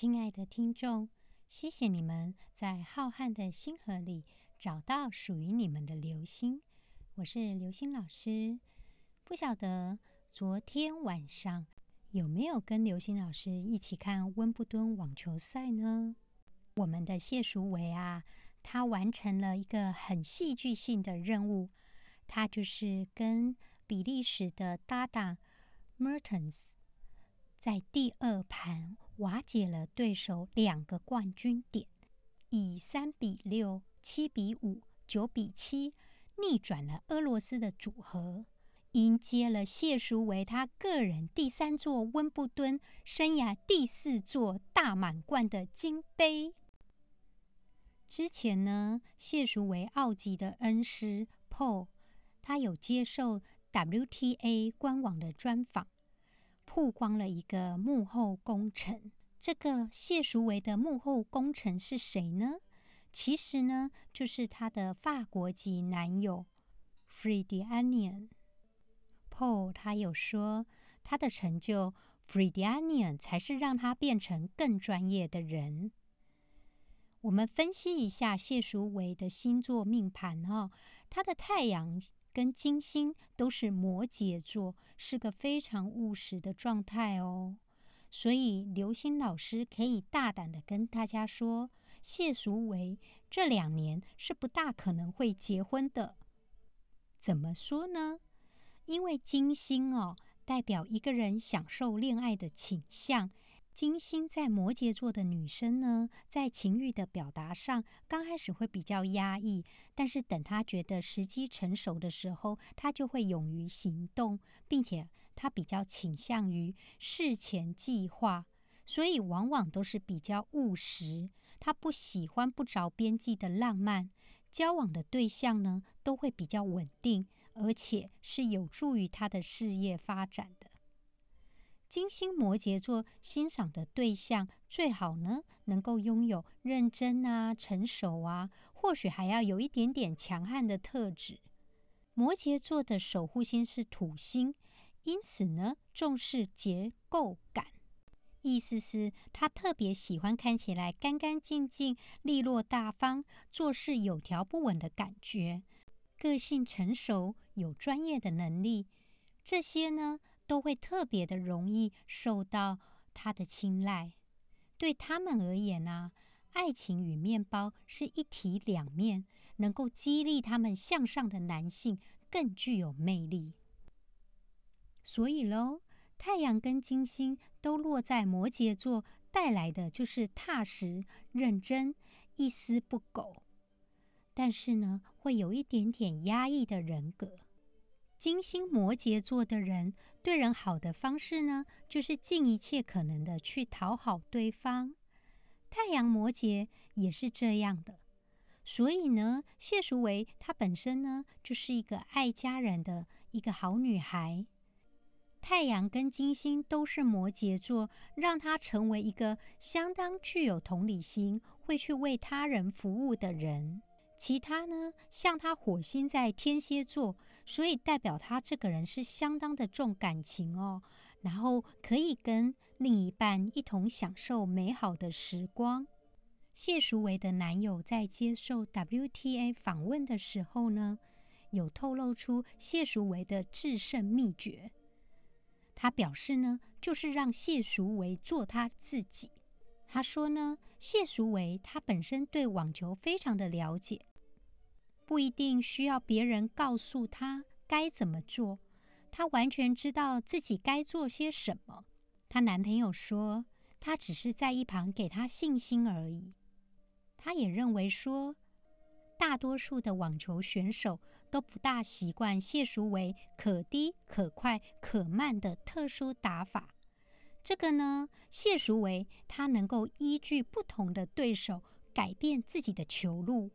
亲爱的听众，谢谢你们在浩瀚的星河里找到属于你们的流星。我是流星老师。不晓得昨天晚上有没有跟流星老师一起看温布顿网球赛呢？我们的谢淑薇啊，她完成了一个很戏剧性的任务，她就是跟比利时的搭档 Mertens 在第二盘。瓦解了对手两个冠军点，以三比六、七比五、九比七逆转了俄罗斯的组合，迎接了谢淑薇他个人第三座温布顿生涯第四座大满贯的金杯。之前呢，谢淑薇奥吉的恩师 Paul，他有接受 WTA 官网的专访。曝光了一个幕后功臣。这个谢淑薇的幕后功臣是谁呢？其实呢，就是她的法国籍男友 f r e d i a n i a n Paul 他有说，他的成就 f r e d i a n i a n 才是让他变成更专业的人。我们分析一下谢淑薇的星座命盘哦，他的太阳。跟金星都是摩羯座，是个非常务实的状态哦。所以刘星老师可以大胆的跟大家说，谢淑薇这两年是不大可能会结婚的。怎么说呢？因为金星哦，代表一个人享受恋爱的倾向。金星在摩羯座的女生呢，在情欲的表达上，刚开始会比较压抑，但是等她觉得时机成熟的时候，她就会勇于行动，并且她比较倾向于事前计划，所以往往都是比较务实。她不喜欢不着边际的浪漫，交往的对象呢，都会比较稳定，而且是有助于她的事业发展的。金星摩羯座欣赏的对象最好呢，能够拥有认真啊、成熟啊，或许还要有一点点强悍的特质。摩羯座的守护星是土星，因此呢，重视结构感，意思是他特别喜欢看起来干干净净、利落大方、做事有条不紊的感觉。个性成熟，有专业的能力，这些呢。都会特别的容易受到他的青睐。对他们而言呢，爱情与面包是一体两面，能够激励他们向上的男性更具有魅力。所以喽，太阳跟金星都落在摩羯座，带来的就是踏实、认真、一丝不苟。但是呢，会有一点点压抑的人格。金星摩羯座的人对人好的方式呢，就是尽一切可能的去讨好对方。太阳摩羯也是这样的，所以呢，谢淑薇她本身呢，就是一个爱家人的一个好女孩。太阳跟金星都是摩羯座，让她成为一个相当具有同理心、会去为他人服务的人。其他呢，像他火星在天蝎座。所以代表他这个人是相当的重感情哦，然后可以跟另一半一同享受美好的时光。谢淑薇的男友在接受 WTA 访问的时候呢，有透露出谢淑薇的制胜秘诀。他表示呢，就是让谢淑薇做他自己。他说呢，谢淑薇她本身对网球非常的了解。不一定需要别人告诉他该怎么做，她完全知道自己该做些什么。她男朋友说，他只是在一旁给她信心而已。他也认为说，大多数的网球选手都不大习惯谢淑薇可低可快可慢的特殊打法。这个呢，谢淑薇她能够依据不同的对手改变自己的球路。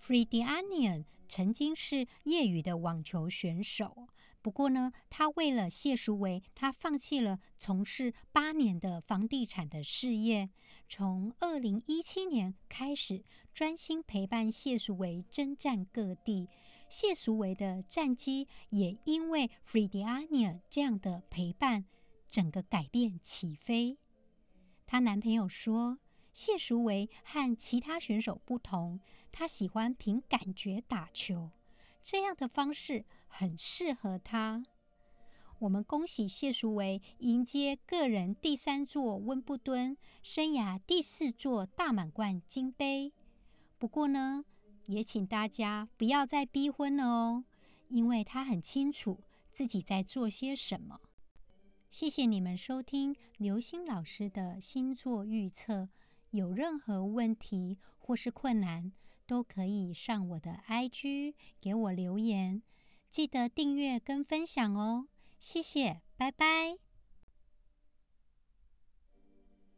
f r e d i a n i a n 曾经是业余的网球选手，不过呢，他为了谢淑薇，他放弃了从事八年的房地产的事业，从二零一七年开始专心陪伴谢淑薇征战各地。谢淑薇的战绩也因为 f r e d i a n i a n 这样的陪伴，整个改变起飞。她男朋友说，谢淑薇和其他选手不同，她喜欢凭感觉打球，这样的方式很适合她。我们恭喜谢淑薇迎接个人第三座温布敦，生涯第四座大满贯金杯。不过呢，也请大家不要再逼婚了哦，因为她很清楚自己在做些什么。谢谢你们收听刘星老师的星座预测。有任何问题或是困难，都可以上我的 IG 给我留言。记得订阅跟分享哦。谢谢，拜拜。